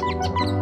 Música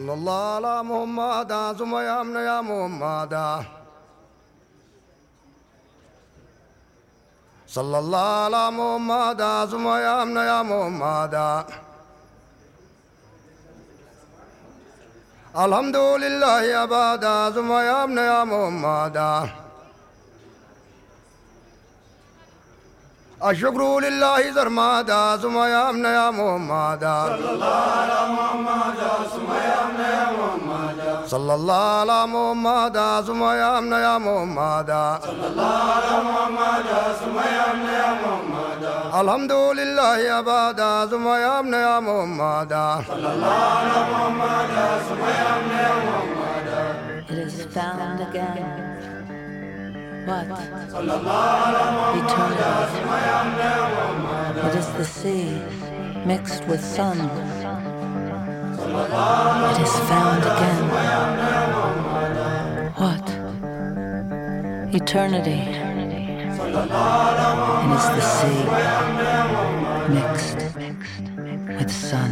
صلى الله على محمد ثم يا امن يا محمد صلى الله على محمد ثم يا امن يا محمد الحمد لله ابدا ثم يا امن يا محمد الشكر لله زرمادا ثم يا امن يا محمد صلى الله على محمد ثم يا امن يا محمد صلى الله على محمد ثم يا امن يا محمد صلى الله على محمد ثم يا امن يا محمد الحمد لله ابدا ثم يا امن يا محمد صلى الله على محمد ثم يا امن يا محمد It is found again. What? Eternity. It is the sea mixed with sun. It is found again. What? Eternity. It is the sea mixed with sun.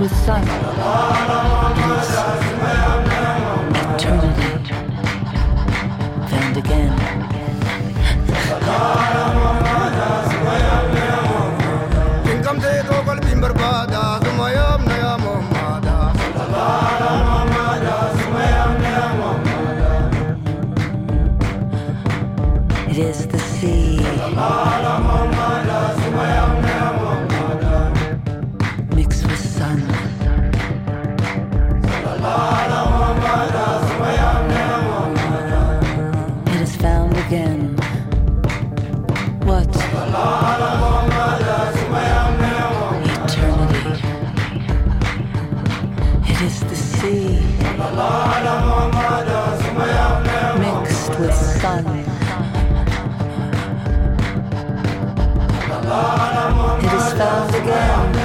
with sun. It is found